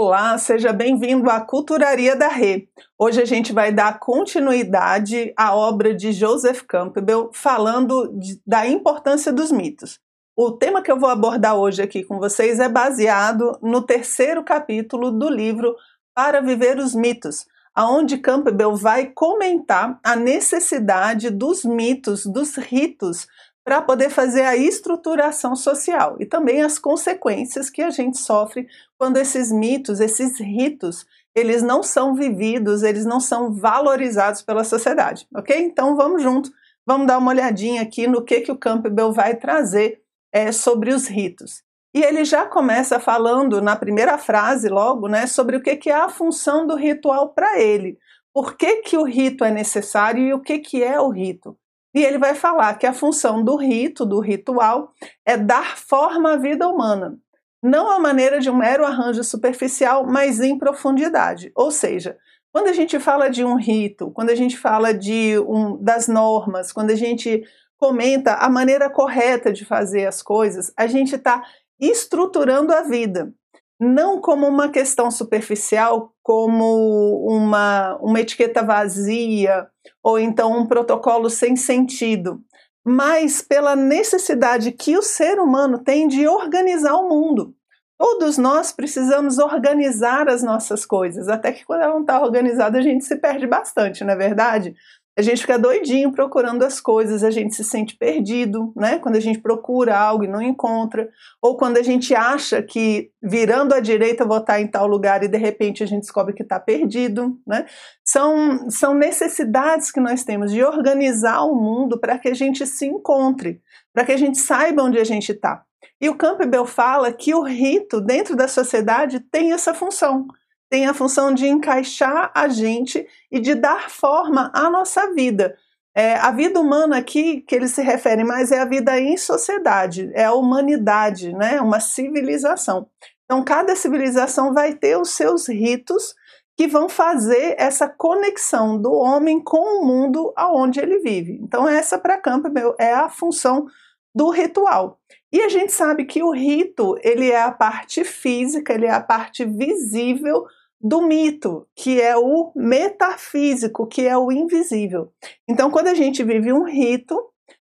Olá, seja bem-vindo à Culturaria da Rê. Hoje a gente vai dar continuidade à obra de Joseph Campbell, falando de, da importância dos mitos. O tema que eu vou abordar hoje aqui com vocês é baseado no terceiro capítulo do livro Para Viver os Mitos, aonde Campbell vai comentar a necessidade dos mitos, dos ritos para poder fazer a estruturação social e também as consequências que a gente sofre quando esses mitos, esses ritos, eles não são vividos, eles não são valorizados pela sociedade, ok? Então vamos junto, vamos dar uma olhadinha aqui no que, que o Campbell vai trazer é, sobre os ritos. E ele já começa falando na primeira frase, logo, né, sobre o que, que é a função do ritual para ele. Por que, que o rito é necessário e o que, que é o rito? E ele vai falar que a função do rito, do ritual, é dar forma à vida humana, não à maneira de um mero arranjo superficial, mas em profundidade. Ou seja, quando a gente fala de um rito, quando a gente fala de um, das normas, quando a gente comenta a maneira correta de fazer as coisas, a gente está estruturando a vida não como uma questão superficial, como uma, uma etiqueta vazia ou então um protocolo sem sentido, mas pela necessidade que o ser humano tem de organizar o mundo. Todos nós precisamos organizar as nossas coisas, até que quando ela não está organizada a gente se perde bastante, não é verdade? A gente fica doidinho procurando as coisas, a gente se sente perdido, né? Quando a gente procura algo e não encontra, ou quando a gente acha que virando à direita vou estar em tal lugar e de repente a gente descobre que está perdido, né? São, são necessidades que nós temos de organizar o mundo para que a gente se encontre, para que a gente saiba onde a gente está. E o Campbell fala que o rito dentro da sociedade tem essa função tem a função de encaixar a gente e de dar forma à nossa vida. É, a vida humana aqui, que ele se refere mais, é a vida em sociedade, é a humanidade, né? uma civilização. Então, cada civilização vai ter os seus ritos que vão fazer essa conexão do homem com o mundo aonde ele vive. Então, essa para Campbell é a função do ritual. E a gente sabe que o rito, ele é a parte física, ele é a parte visível do mito, que é o metafísico, que é o invisível. Então, quando a gente vive um rito,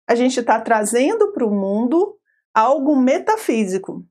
a gente está trazendo para o mundo algo metafísico.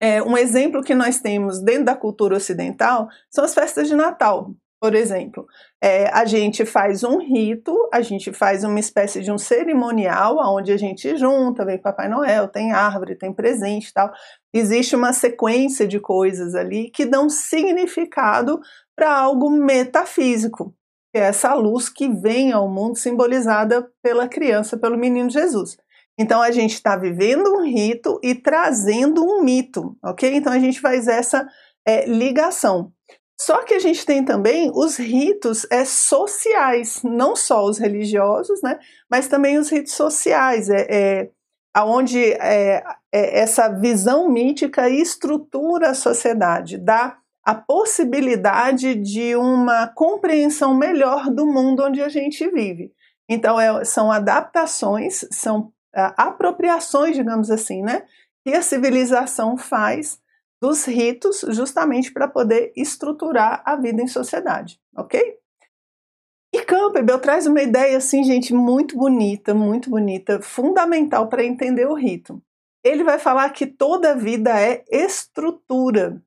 É, um exemplo que nós temos dentro da cultura ocidental são as festas de Natal. Por exemplo, é, a gente faz um rito, a gente faz uma espécie de um cerimonial onde a gente junta, vem Papai Noel, tem árvore, tem presente e tal. Existe uma sequência de coisas ali que dão significado para algo metafísico, que é essa luz que vem ao mundo simbolizada pela criança, pelo menino Jesus. Então a gente está vivendo um rito e trazendo um mito, ok? Então a gente faz essa é, ligação. Só que a gente tem também os ritos é, sociais, não só os religiosos, né, mas também os ritos sociais, é, é onde é, é, essa visão mítica estrutura a sociedade, dá a possibilidade de uma compreensão melhor do mundo onde a gente vive. Então, é, são adaptações, são é, apropriações, digamos assim, né, que a civilização faz dos ritos justamente para poder estruturar a vida em sociedade, ok? E Campbell traz uma ideia assim, gente, muito bonita, muito bonita, fundamental para entender o rito. Ele vai falar que toda vida é estrutura.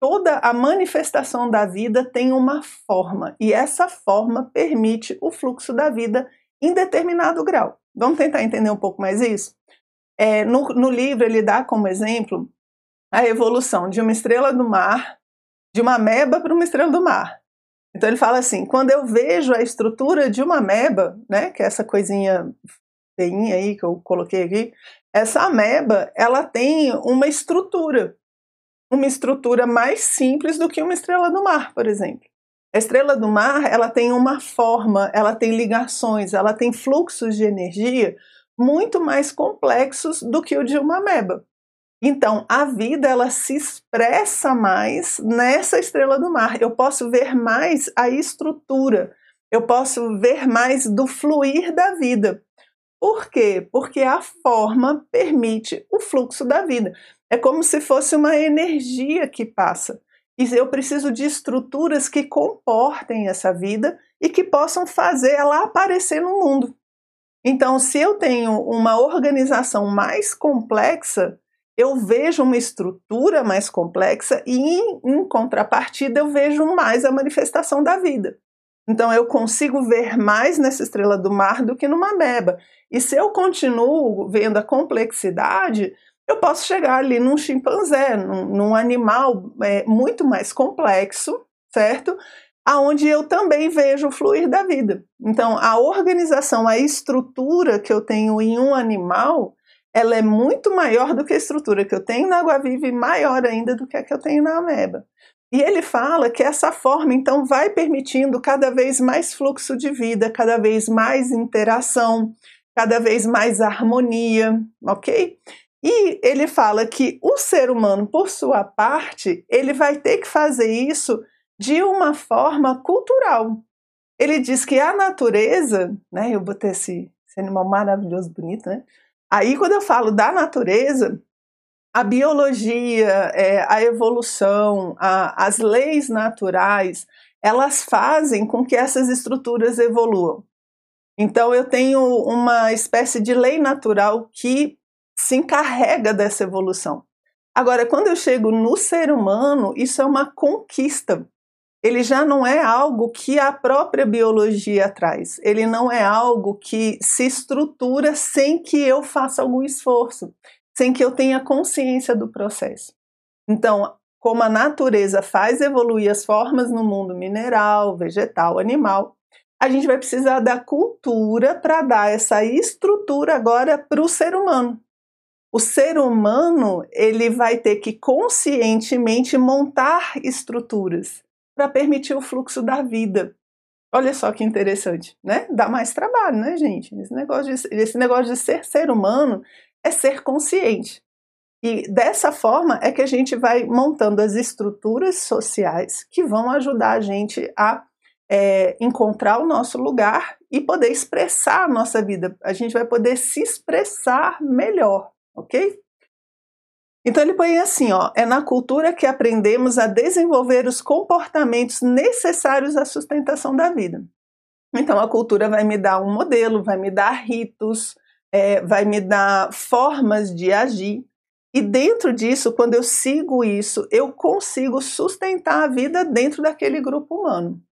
Toda a manifestação da vida tem uma forma e essa forma permite o fluxo da vida em determinado grau. Vamos tentar entender um pouco mais isso? É, no, no livro ele dá como exemplo a evolução de uma estrela do mar, de uma ameba para uma estrela do mar. Então ele fala assim: quando eu vejo a estrutura de uma ameba, né, que é essa coisinha feinha aí que eu coloquei aqui, essa ameba ela tem uma estrutura, uma estrutura mais simples do que uma estrela do mar, por exemplo. A estrela do mar ela tem uma forma, ela tem ligações, ela tem fluxos de energia muito mais complexos do que o de uma ameba. Então, a vida ela se expressa mais nessa estrela do mar. Eu posso ver mais a estrutura, eu posso ver mais do fluir da vida. Por quê? Porque a forma permite o fluxo da vida. É como se fosse uma energia que passa. E eu preciso de estruturas que comportem essa vida e que possam fazer ela aparecer no mundo. Então, se eu tenho uma organização mais complexa, eu vejo uma estrutura mais complexa e, em, em, contrapartida, eu vejo mais a manifestação da vida. Então, eu consigo ver mais nessa estrela do mar do que numa meba. E se eu continuo vendo a complexidade, eu posso chegar ali num chimpanzé, num, num animal é, muito mais complexo, certo? Aonde eu também vejo o fluir da vida. Então, a organização, a estrutura que eu tenho em um animal, ela é muito maior do que a estrutura que eu tenho na água viva e maior ainda do que a que eu tenho na ameba. E ele fala que essa forma, então, vai permitindo cada vez mais fluxo de vida, cada vez mais interação, cada vez mais harmonia, ok? E ele fala que o ser humano, por sua parte, ele vai ter que fazer isso de uma forma cultural. Ele diz que a natureza, né? Eu botei esse, esse animal maravilhoso, bonito, né? Aí, quando eu falo da natureza, a biologia, é, a evolução, a, as leis naturais, elas fazem com que essas estruturas evoluam. Então, eu tenho uma espécie de lei natural que se encarrega dessa evolução. Agora, quando eu chego no ser humano, isso é uma conquista ele já não é algo que a própria biologia traz. Ele não é algo que se estrutura sem que eu faça algum esforço, sem que eu tenha consciência do processo. Então, como a natureza faz evoluir as formas no mundo mineral, vegetal, animal, a gente vai precisar da cultura para dar essa estrutura agora para o ser humano. O ser humano ele vai ter que conscientemente montar estruturas para permitir o fluxo da vida. Olha só que interessante, né? Dá mais trabalho, né, gente? Esse negócio de, esse negócio de ser ser humano é ser consciente. E dessa forma é que a gente vai montando as estruturas sociais que vão ajudar a gente a é, encontrar o nosso lugar e poder expressar a nossa vida. A gente vai poder se expressar melhor, ok? Então ele põe assim, ó, é na cultura que aprendemos a desenvolver os comportamentos necessários à sustentação da vida. Então a cultura vai me dar um modelo, vai me dar ritos, é, vai me dar formas de agir. E dentro disso, quando eu sigo isso, eu consigo sustentar a vida dentro daquele grupo humano.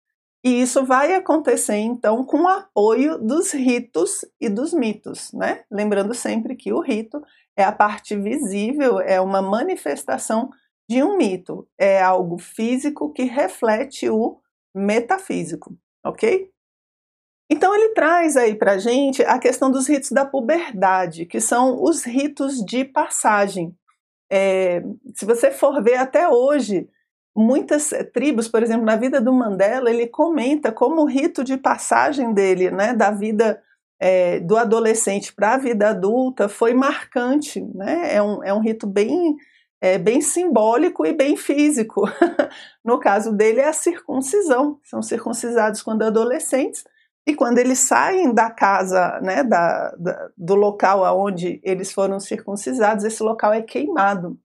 E isso vai acontecer então com o apoio dos ritos e dos mitos, né? Lembrando sempre que o rito é a parte visível, é uma manifestação de um mito, é algo físico que reflete o metafísico, ok? Então ele traz aí para gente a questão dos ritos da puberdade, que são os ritos de passagem. É, se você for ver até hoje, muitas tribos, por exemplo, na vida do Mandela, ele comenta como o rito de passagem dele, né, da vida é, do adolescente para a vida adulta foi marcante, né? É um, é um rito bem, é, bem simbólico e bem físico. no caso dele é a circuncisão, são circuncisados quando adolescentes e quando eles saem da casa, né, da, da, do local aonde eles foram circuncisados, esse local é queimado.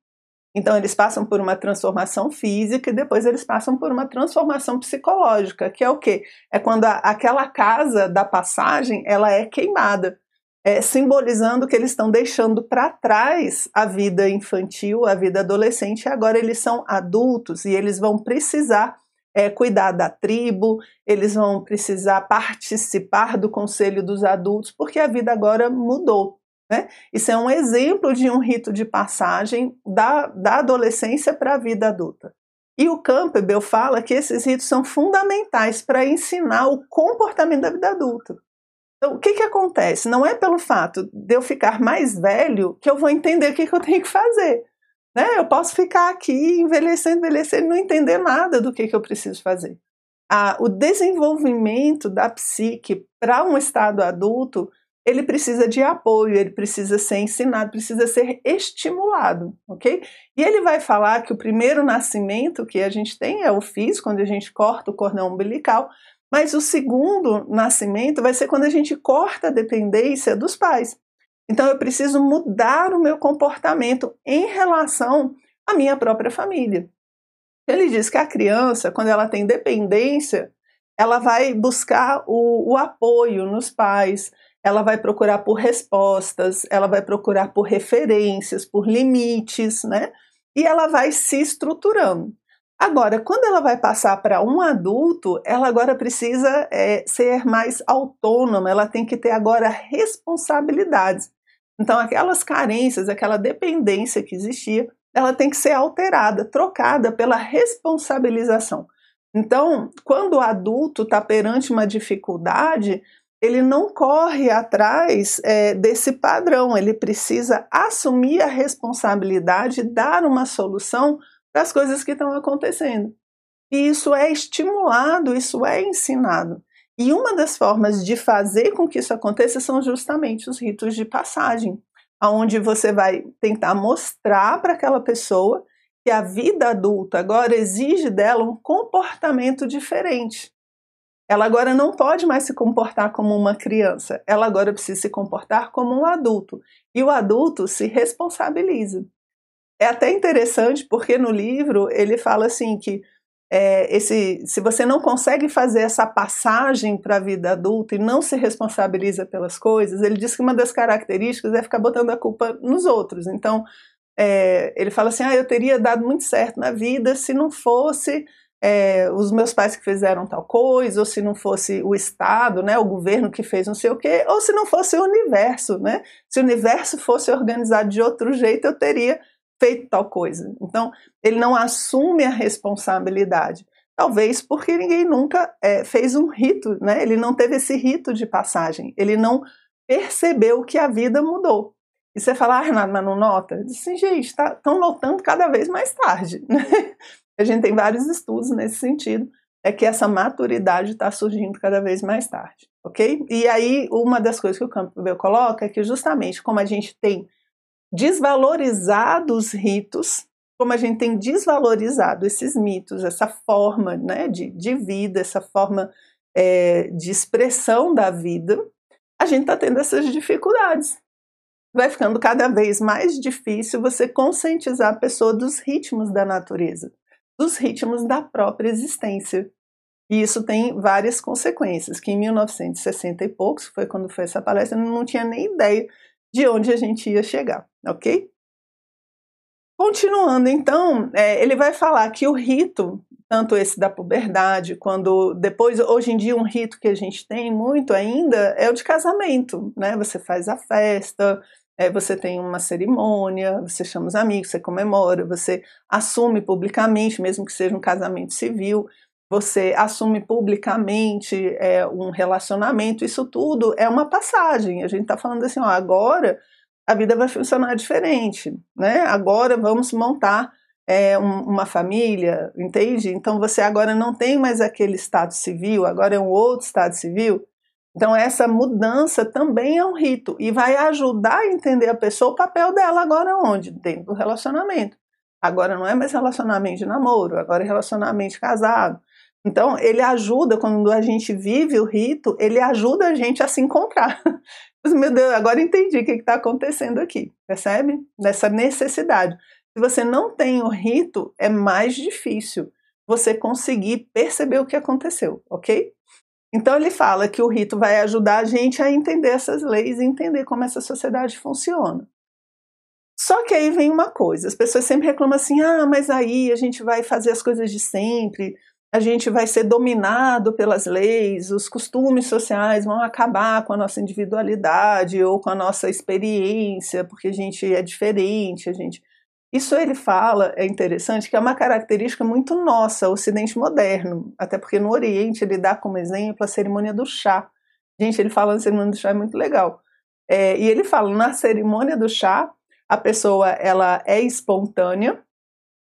Então, eles passam por uma transformação física e depois eles passam por uma transformação psicológica, que é o quê? É quando a, aquela casa da passagem ela é queimada, é, simbolizando que eles estão deixando para trás a vida infantil, a vida adolescente, e agora eles são adultos e eles vão precisar é, cuidar da tribo, eles vão precisar participar do conselho dos adultos, porque a vida agora mudou. Né? Isso é um exemplo de um rito de passagem da, da adolescência para a vida adulta. E o Campbell fala que esses ritos são fundamentais para ensinar o comportamento da vida adulta. Então, o que, que acontece? Não é pelo fato de eu ficar mais velho que eu vou entender o que, que eu tenho que fazer. Né? Eu posso ficar aqui envelhecendo, envelhecendo e não entender nada do que, que eu preciso fazer. Ah, o desenvolvimento da psique para um estado adulto ele precisa de apoio, ele precisa ser ensinado, precisa ser estimulado, ok? E ele vai falar que o primeiro nascimento que a gente tem é o físico, quando a gente corta o cordão umbilical, mas o segundo nascimento vai ser quando a gente corta a dependência dos pais. Então eu preciso mudar o meu comportamento em relação à minha própria família. Ele diz que a criança, quando ela tem dependência, ela vai buscar o, o apoio nos pais, ela vai procurar por respostas, ela vai procurar por referências, por limites, né? E ela vai se estruturando. Agora, quando ela vai passar para um adulto, ela agora precisa é, ser mais autônoma, ela tem que ter agora responsabilidades. Então, aquelas carências, aquela dependência que existia, ela tem que ser alterada, trocada pela responsabilização. Então, quando o adulto está perante uma dificuldade, ele não corre atrás é, desse padrão, ele precisa assumir a responsabilidade, dar uma solução para as coisas que estão acontecendo. E isso é estimulado, isso é ensinado. E uma das formas de fazer com que isso aconteça são justamente os ritos de passagem, aonde você vai tentar mostrar para aquela pessoa que a vida adulta agora exige dela um comportamento diferente. Ela agora não pode mais se comportar como uma criança, ela agora precisa se comportar como um adulto. E o adulto se responsabiliza. É até interessante porque no livro ele fala assim que é, esse, se você não consegue fazer essa passagem para a vida adulta e não se responsabiliza pelas coisas, ele diz que uma das características é ficar botando a culpa nos outros. Então, é, ele fala assim: ah, eu teria dado muito certo na vida se não fosse é, os meus pais que fizeram tal coisa, ou se não fosse o Estado, né, o governo que fez não sei o quê, ou se não fosse o universo, né? Se o universo fosse organizado de outro jeito, eu teria feito tal coisa. Então, ele não assume a responsabilidade. Talvez porque ninguém nunca é, fez um rito, né? Ele não teve esse rito de passagem. Ele não percebeu que a vida mudou. E você fala, ah, Renato, mas não nota? Disse, gente, estão tá, notando cada vez mais tarde. Né? A gente tem vários estudos nesse sentido, é que essa maturidade está surgindo cada vez mais tarde, ok? E aí, uma das coisas que o Campbell coloca é que justamente como a gente tem desvalorizado os ritos, como a gente tem desvalorizado esses mitos, essa forma né, de, de vida, essa forma é, de expressão da vida, a gente está tendo essas dificuldades. Vai ficando cada vez mais difícil você conscientizar a pessoa dos ritmos da natureza, dos ritmos da própria existência. E isso tem várias consequências, que em 1960 e poucos, foi quando foi essa palestra, eu não tinha nem ideia de onde a gente ia chegar, ok? Continuando, então, é, ele vai falar que o rito, tanto esse da puberdade, quando depois, hoje em dia, um rito que a gente tem muito ainda é o de casamento, né? Você faz a festa, é, você tem uma cerimônia, você chama os amigos, você comemora, você assume publicamente, mesmo que seja um casamento civil, você assume publicamente é, um relacionamento, isso tudo é uma passagem. A gente está falando assim, ó, agora a vida vai funcionar diferente, né? Agora vamos montar é, um, uma família, entende? Então você agora não tem mais aquele estado civil, agora é um outro estado civil. Então essa mudança também é um rito e vai ajudar a entender a pessoa o papel dela agora onde? Dentro do relacionamento. Agora não é mais relacionamento de namoro, agora é relacionamento casado. Então, ele ajuda, quando a gente vive o rito, ele ajuda a gente a se encontrar. Meu Deus, agora entendi o que está acontecendo aqui, percebe? Nessa necessidade. Se você não tem o rito, é mais difícil você conseguir perceber o que aconteceu, ok? Então ele fala que o rito vai ajudar a gente a entender essas leis e entender como essa sociedade funciona. Só que aí vem uma coisa, as pessoas sempre reclamam assim: ah, mas aí a gente vai fazer as coisas de sempre, a gente vai ser dominado pelas leis, os costumes sociais vão acabar com a nossa individualidade ou com a nossa experiência, porque a gente é diferente, a gente. Isso ele fala, é interessante, que é uma característica muito nossa, Ocidente moderno, até porque no Oriente ele dá como exemplo a cerimônia do chá. Gente, ele fala na cerimônia do chá é muito legal. É, e ele fala, na cerimônia do chá, a pessoa ela é espontânea,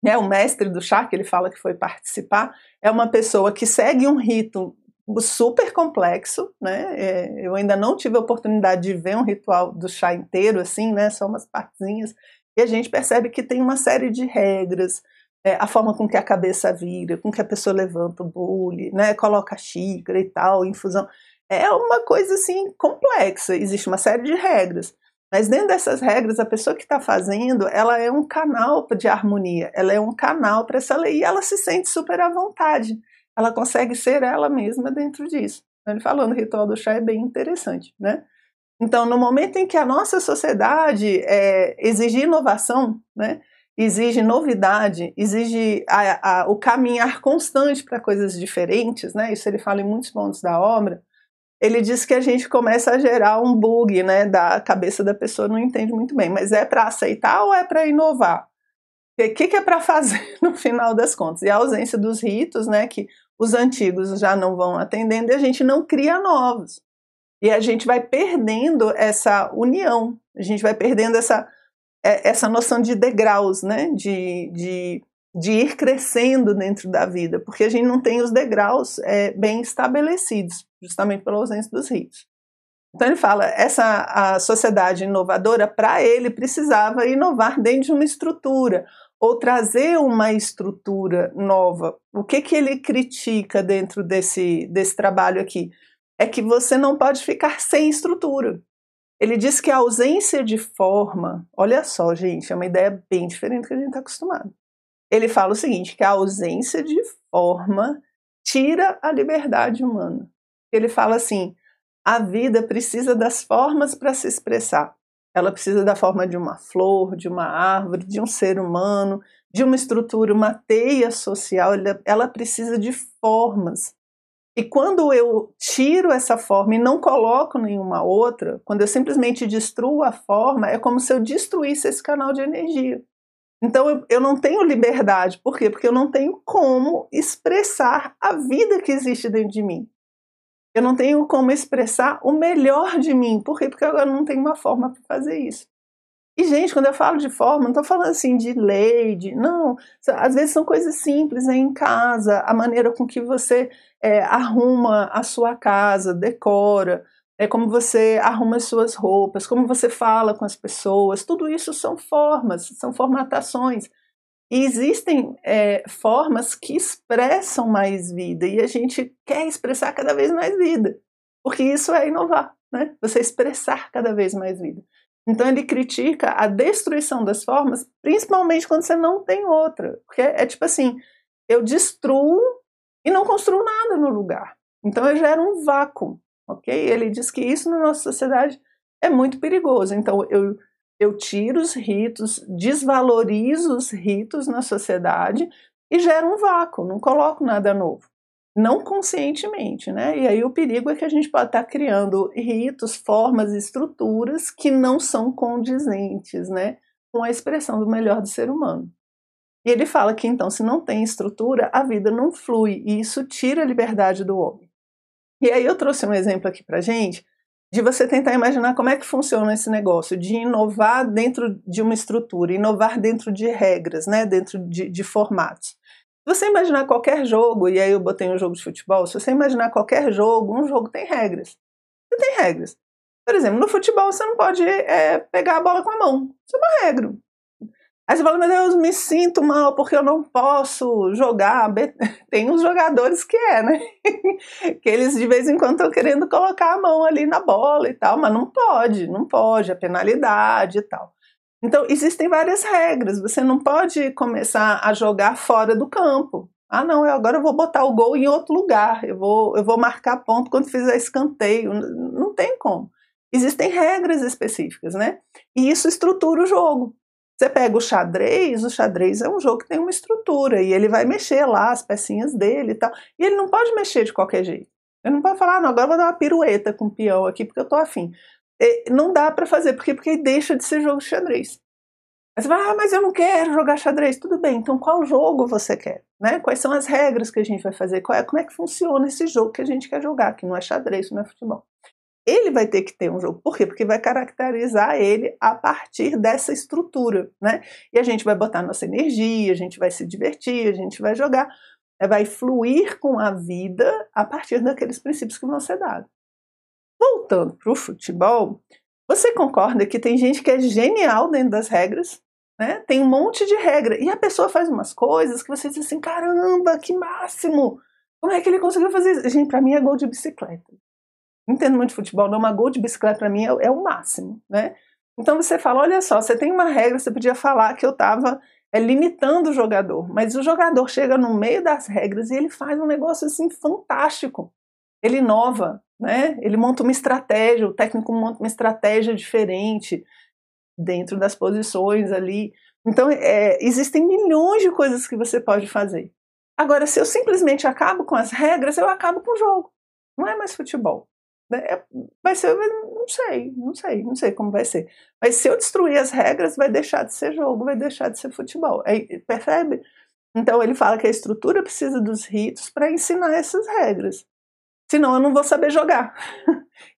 né, o mestre do chá, que ele fala que foi participar, é uma pessoa que segue um rito super complexo, né? É, eu ainda não tive a oportunidade de ver um ritual do chá inteiro, assim, né? Só umas partezinhas. E a gente percebe que tem uma série de regras, é, a forma com que a cabeça vira, com que a pessoa levanta o bule, né? Coloca xícara e tal, infusão. É uma coisa assim complexa. Existe uma série de regras. Mas dentro dessas regras, a pessoa que está fazendo, ela é um canal de harmonia, ela é um canal para essa lei e ela se sente super à vontade. Ela consegue ser ela mesma dentro disso. Ele falando, o ritual do chá é bem interessante, né? Então, no momento em que a nossa sociedade é, exige inovação, né, exige novidade, exige a, a, o caminhar constante para coisas diferentes, né, isso ele fala em muitos pontos da obra, ele diz que a gente começa a gerar um bug, né, da cabeça da pessoa, não entende muito bem, mas é para aceitar ou é para inovar? O que, que é para fazer no final das contas? E a ausência dos ritos, né, que os antigos já não vão atendendo e a gente não cria novos. E a gente vai perdendo essa união, a gente vai perdendo essa, é, essa noção de degraus, né, de, de, de ir crescendo dentro da vida, porque a gente não tem os degraus é, bem estabelecidos justamente pela ausência dos ritos. Então ele fala, essa a sociedade inovadora, para ele, precisava inovar dentro de uma estrutura, ou trazer uma estrutura nova. O que, que ele critica dentro desse, desse trabalho aqui? É que você não pode ficar sem estrutura. Ele diz que a ausência de forma, olha só, gente, é uma ideia bem diferente do que a gente está acostumado. Ele fala o seguinte: que a ausência de forma tira a liberdade humana ele fala assim: a vida precisa das formas para se expressar. Ela precisa da forma de uma flor, de uma árvore, de um ser humano, de uma estrutura, uma teia social. Ela, ela precisa de formas. E quando eu tiro essa forma e não coloco nenhuma outra, quando eu simplesmente destruo a forma, é como se eu destruísse esse canal de energia. Então eu, eu não tenho liberdade. Por quê? Porque eu não tenho como expressar a vida que existe dentro de mim. Eu não tenho como expressar o melhor de mim. Por quê? Porque eu não tenho uma forma para fazer isso. E, gente, quando eu falo de forma, não estou falando assim de lei, de. Não, às vezes são coisas simples, né? em casa, a maneira com que você é, arruma a sua casa, decora, é como você arruma as suas roupas, como você fala com as pessoas, tudo isso são formas, são formatações. E existem é, formas que expressam mais vida e a gente quer expressar cada vez mais vida, porque isso é inovar, né? Você expressar cada vez mais vida. Então ele critica a destruição das formas, principalmente quando você não tem outra, porque é, tipo assim, eu destruo e não construo nada no lugar. Então eu gero um vácuo, ok? Ele diz que isso na nossa sociedade é muito perigoso. Então eu eu tiro os ritos, desvalorizo os ritos na sociedade e gero um vácuo, não coloco nada novo. Não conscientemente, né? E aí o perigo é que a gente pode estar criando ritos, formas, estruturas que não são condizentes, né? Com a expressão do melhor do ser humano. E ele fala que então, se não tem estrutura, a vida não flui, e isso tira a liberdade do homem. E aí eu trouxe um exemplo aqui pra gente de você tentar imaginar como é que funciona esse negócio, de inovar dentro de uma estrutura, inovar dentro de regras, né, dentro de, de formatos. Você imaginar qualquer jogo, e aí eu botei um jogo de futebol, se você imaginar qualquer jogo, um jogo tem regras. Você tem regras. Por exemplo, no futebol você não pode é, pegar a bola com a mão. Isso é uma regra. Aí você fala, meu Deus, me sinto mal porque eu não posso jogar. Tem uns jogadores que é, né? que eles de vez em quando estão querendo colocar a mão ali na bola e tal, mas não pode, não pode, a penalidade e tal. Então, existem várias regras. Você não pode começar a jogar fora do campo. Ah, não, eu agora eu vou botar o gol em outro lugar. Eu vou, eu vou marcar ponto quando fizer escanteio. Não tem como. Existem regras específicas, né? E isso estrutura o jogo. Você pega o xadrez, o xadrez é um jogo que tem uma estrutura e ele vai mexer lá as pecinhas dele e tal. E ele não pode mexer de qualquer jeito. Ele não pode falar, ah, não, agora eu vou dar uma pirueta com o peão aqui porque eu tô afim. E não dá para fazer, porque, porque deixa de ser jogo de xadrez. Aí você fala, ah, mas eu não quero jogar xadrez. Tudo bem, então qual jogo você quer? Né? Quais são as regras que a gente vai fazer? É, como é que funciona esse jogo que a gente quer jogar, que não é xadrez, não é futebol ele vai ter que ter um jogo. Por quê? Porque vai caracterizar ele a partir dessa estrutura, né? E a gente vai botar nossa energia, a gente vai se divertir, a gente vai jogar, é, vai fluir com a vida a partir daqueles princípios que vão ser dados. Voltando para o futebol, você concorda que tem gente que é genial dentro das regras, né? Tem um monte de regra e a pessoa faz umas coisas que você diz assim, caramba, que máximo! Como é que ele conseguiu fazer isso? Gente, para mim é gol de bicicleta entendo muito de futebol, não, uma gol de bicicleta para mim é, é, o máximo, né? Então você fala, olha só, você tem uma regra, você podia falar que eu estava é, limitando o jogador, mas o jogador chega no meio das regras e ele faz um negócio assim fantástico. Ele inova, né? Ele monta uma estratégia, o técnico monta uma estratégia diferente dentro das posições ali. Então, é, existem milhões de coisas que você pode fazer. Agora, se eu simplesmente acabo com as regras, eu acabo com o jogo. Não é mais futebol. Né? É, vai ser, não sei, não sei, não sei como vai ser. Mas se eu destruir as regras, vai deixar de ser jogo, vai deixar de ser futebol. É, percebe? Então ele fala que a estrutura precisa dos ritos para ensinar essas regras. Senão eu não vou saber jogar.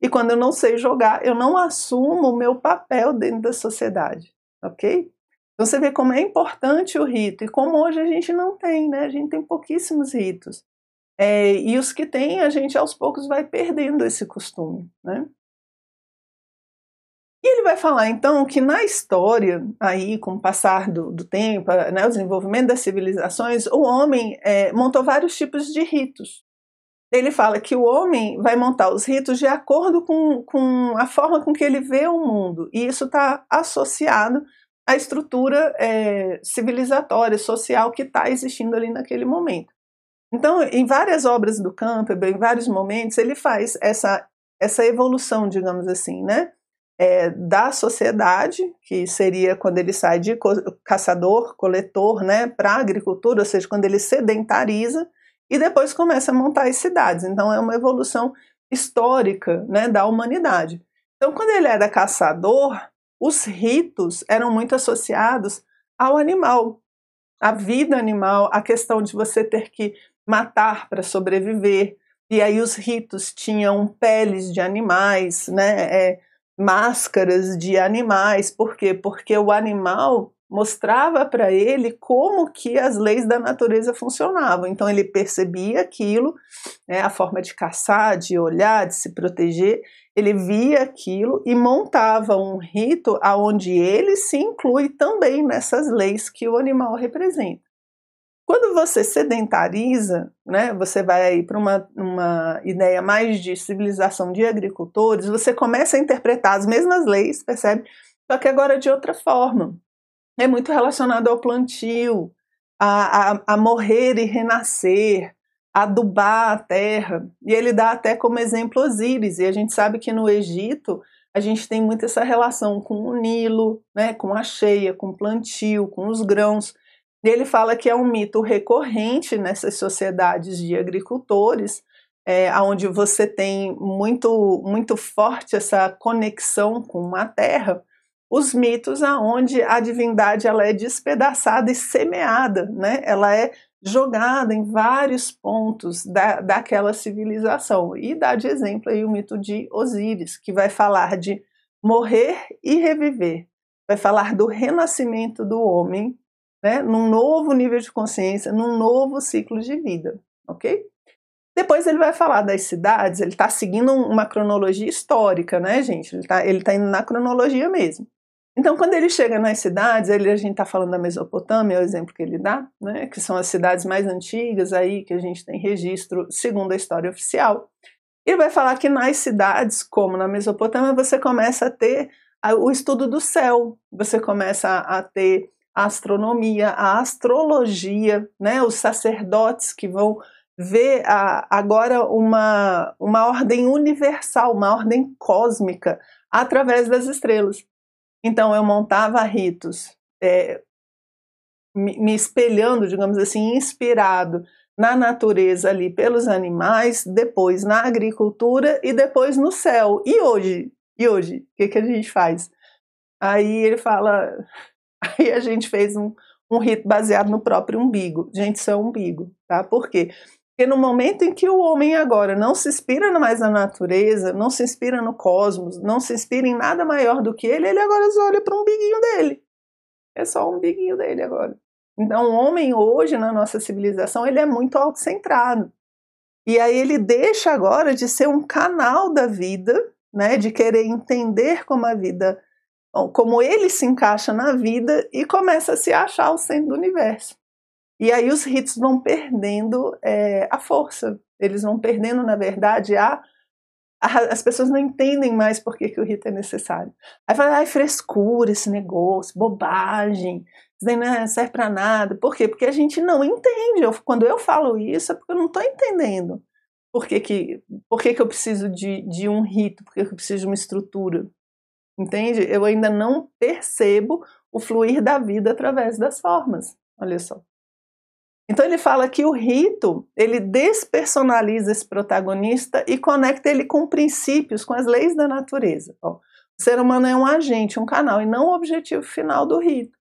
e quando eu não sei jogar, eu não assumo o meu papel dentro da sociedade. Ok? Então você vê como é importante o rito e como hoje a gente não tem, né? A gente tem pouquíssimos ritos. É, e os que tem, a gente aos poucos vai perdendo esse costume. Né? E ele vai falar então que na história, aí com o passar do, do tempo, né, o desenvolvimento das civilizações, o homem é, montou vários tipos de ritos. Ele fala que o homem vai montar os ritos de acordo com, com a forma com que ele vê o mundo, e isso está associado à estrutura é, civilizatória, social que está existindo ali naquele momento. Então, em várias obras do Campbell, em vários momentos, ele faz essa, essa evolução, digamos assim, né? É, da sociedade, que seria quando ele sai de caçador, coletor, né, para agricultura, ou seja, quando ele sedentariza, e depois começa a montar as cidades. Então, é uma evolução histórica né, da humanidade. Então, quando ele era caçador, os ritos eram muito associados ao animal, à vida animal, a questão de você ter que matar para sobreviver. E aí os ritos tinham peles de animais, né, é, máscaras de animais. Por quê? Porque o animal mostrava para ele como que as leis da natureza funcionavam. Então ele percebia aquilo, né, a forma de caçar, de olhar, de se proteger. Ele via aquilo e montava um rito aonde ele se inclui também nessas leis que o animal representa. Quando você sedentariza, né, você vai para uma, uma ideia mais de civilização de agricultores, você começa a interpretar as mesmas leis, percebe? Só que agora de outra forma. É muito relacionado ao plantio, a, a, a morrer e renascer, adubar a terra. E ele dá até como exemplo Osíris, e a gente sabe que no Egito a gente tem muito essa relação com o Nilo, né, com a cheia, com o plantio, com os grãos. Ele fala que é um mito recorrente nessas sociedades de agricultores, é, onde você tem muito, muito forte essa conexão com a terra, os mitos aonde a divindade ela é despedaçada e semeada, né? ela é jogada em vários pontos da, daquela civilização. E dá de exemplo aí o mito de Osíris, que vai falar de morrer e reviver, vai falar do renascimento do homem né, num novo nível de consciência, num novo ciclo de vida, ok? Depois ele vai falar das cidades, ele está seguindo uma cronologia histórica, né, gente? Ele está ele tá indo na cronologia mesmo. Então, quando ele chega nas cidades, ele, a gente está falando da Mesopotâmia, é o exemplo que ele dá, né, que são as cidades mais antigas aí, que a gente tem registro segundo a história oficial. Ele vai falar que nas cidades, como na Mesopotâmia, você começa a ter o estudo do céu, você começa a ter a astronomia, a astrologia, né, os sacerdotes que vão ver a, agora uma, uma ordem universal, uma ordem cósmica através das estrelas. Então eu montava ritos, é, me, espelhando, digamos assim, inspirado na natureza ali pelos animais, depois na agricultura e depois no céu. E hoje? E hoje? O que, que a gente faz? Aí ele fala, Aí a gente fez um, um rito baseado no próprio umbigo. Gente, isso é umbigo, tá? Por quê? Porque no momento em que o homem agora não se inspira mais na natureza, não se inspira no cosmos, não se inspira em nada maior do que ele, ele agora só olha para o umbiguinho dele. É só o umbiguinho dele agora. Então, o homem hoje, na nossa civilização, ele é muito autocentrado. E aí ele deixa agora de ser um canal da vida, né, de querer entender como a vida como ele se encaixa na vida e começa a se achar o centro do universo. E aí os ritos vão perdendo é, a força, eles vão perdendo, na verdade, a, as pessoas não entendem mais por que, que o rito é necessário. Aí fala, ai, frescura esse negócio, bobagem, isso daí não serve para nada. Por quê? Porque a gente não entende. Eu, quando eu falo isso, é porque eu não estou entendendo. Por que, que, por que, que eu preciso de, de um rito? Por que, que eu preciso de uma estrutura? Entende? Eu ainda não percebo o fluir da vida através das formas. Olha só. Então ele fala que o rito, ele despersonaliza esse protagonista e conecta ele com princípios, com as leis da natureza. Ó, o ser humano é um agente, um canal, e não o objetivo final do rito.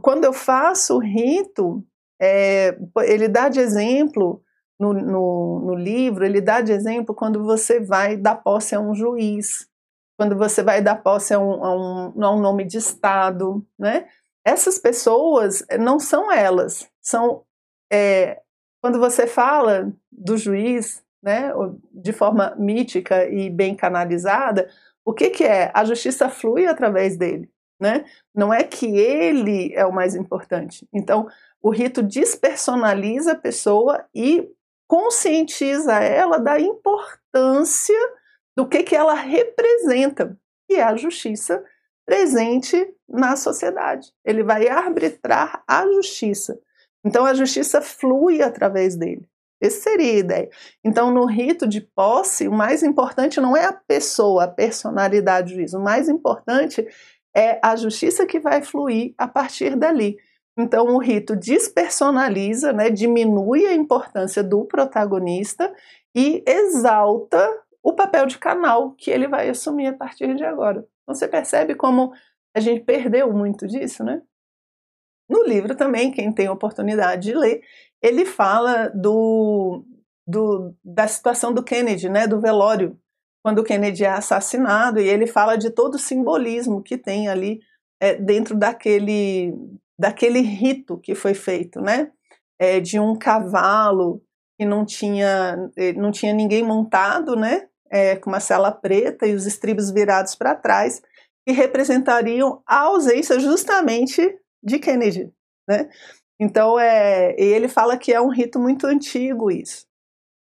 Quando eu faço o rito, é, ele dá de exemplo no, no, no, livro, ele dá de exemplo quando você vai dar posse a um juiz, quando você vai dar posse a um, a um, a um nome de Estado, né? Essas pessoas não são elas, são é, quando você fala do juiz, né, de forma mítica e bem canalizada, o que, que é? A justiça flui através dele, né? Não é que ele é o mais importante. Então, o rito despersonaliza a pessoa e conscientiza ela da importância do que, que ela representa, que é a justiça presente na sociedade. Ele vai arbitrar a justiça. Então a justiça flui através dele. Essa seria a ideia. Então, no rito de posse, o mais importante não é a pessoa, a personalidade do juiz. O mais importante é a justiça que vai fluir a partir dali. Então, o rito despersonaliza, né, diminui a importância do protagonista e exalta o papel de canal que ele vai assumir a partir de agora. Então, você percebe como a gente perdeu muito disso, né? No livro também, quem tem oportunidade de ler, ele fala do, do, da situação do Kennedy, né, do velório, quando o Kennedy é assassinado, e ele fala de todo o simbolismo que tem ali é, dentro daquele, daquele rito que foi feito, né, é, de um cavalo que não tinha, eh, não tinha ninguém montado, né, é, com uma cela preta e os estribos virados para trás, que representariam a ausência justamente de Kennedy, né? Então, é, ele fala que é um rito muito antigo isso.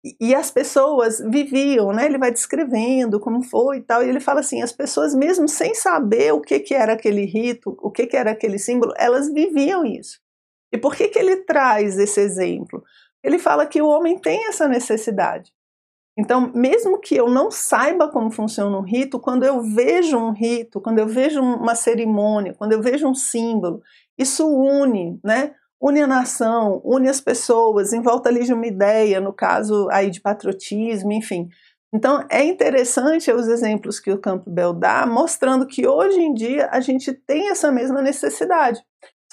E, e as pessoas viviam, né? Ele vai descrevendo como foi e tal, e ele fala assim, as pessoas mesmo sem saber o que, que era aquele rito, o que, que era aquele símbolo, elas viviam isso. E por que, que ele traz esse exemplo? Ele fala que o homem tem essa necessidade. Então, mesmo que eu não saiba como funciona um rito, quando eu vejo um rito, quando eu vejo uma cerimônia, quando eu vejo um símbolo, isso une, né? Une a nação, une as pessoas, em volta ali de uma ideia, no caso aí de patriotismo, enfim. Então é interessante os exemplos que o Campbell dá, mostrando que hoje em dia a gente tem essa mesma necessidade,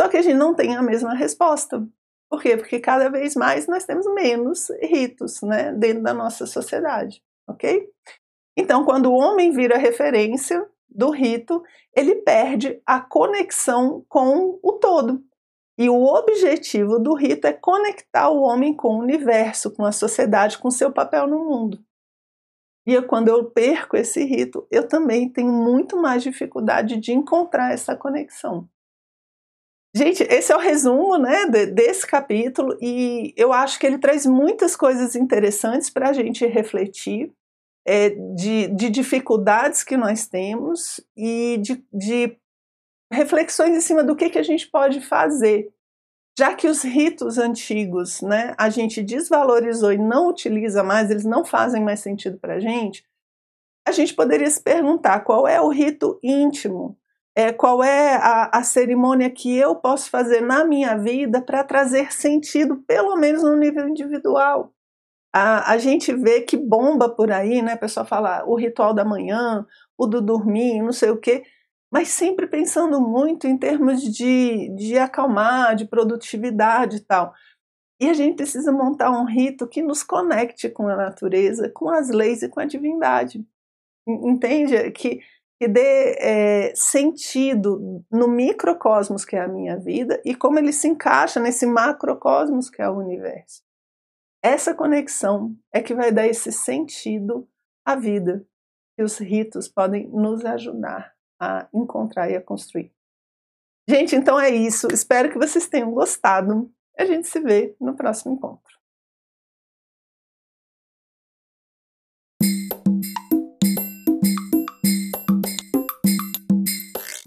só que a gente não tem a mesma resposta. Por quê? Porque cada vez mais nós temos menos ritos né, dentro da nossa sociedade, ok? Então, quando o homem vira referência, do rito, ele perde a conexão com o todo. E o objetivo do rito é conectar o homem com o universo, com a sociedade, com seu papel no mundo. E quando eu perco esse rito, eu também tenho muito mais dificuldade de encontrar essa conexão. Gente, esse é o resumo né, desse capítulo e eu acho que ele traz muitas coisas interessantes para a gente refletir é, de, de, dificuldades que nós temos e de, de, reflexões em cima do que, que a gente pode fazer. Já que os ritos antigos né, a gente desvalorizou e não utiliza mais, eles não fazem mais sentido para a gente, a gente poderia se perguntar qual é o rito íntimo, é, qual é a, a cerimônia que eu posso fazer na minha vida para trazer sentido, pelo menos no nível individual. A, a gente vê que bomba por aí, né? O pessoal fala o ritual da manhã, o do dormir, não sei o quê, mas sempre pensando muito em termos de, de acalmar, de produtividade e tal. E a gente precisa montar um rito que nos conecte com a natureza, com as leis e com a divindade. Entende? Que, que dê é, sentido no microcosmos que é a minha vida e como ele se encaixa nesse macrocosmos que é o universo. Essa conexão é que vai dar esse sentido à vida, que os ritos podem nos ajudar a encontrar e a construir. Gente, então é isso. Espero que vocês tenham gostado. A gente se vê no próximo encontro.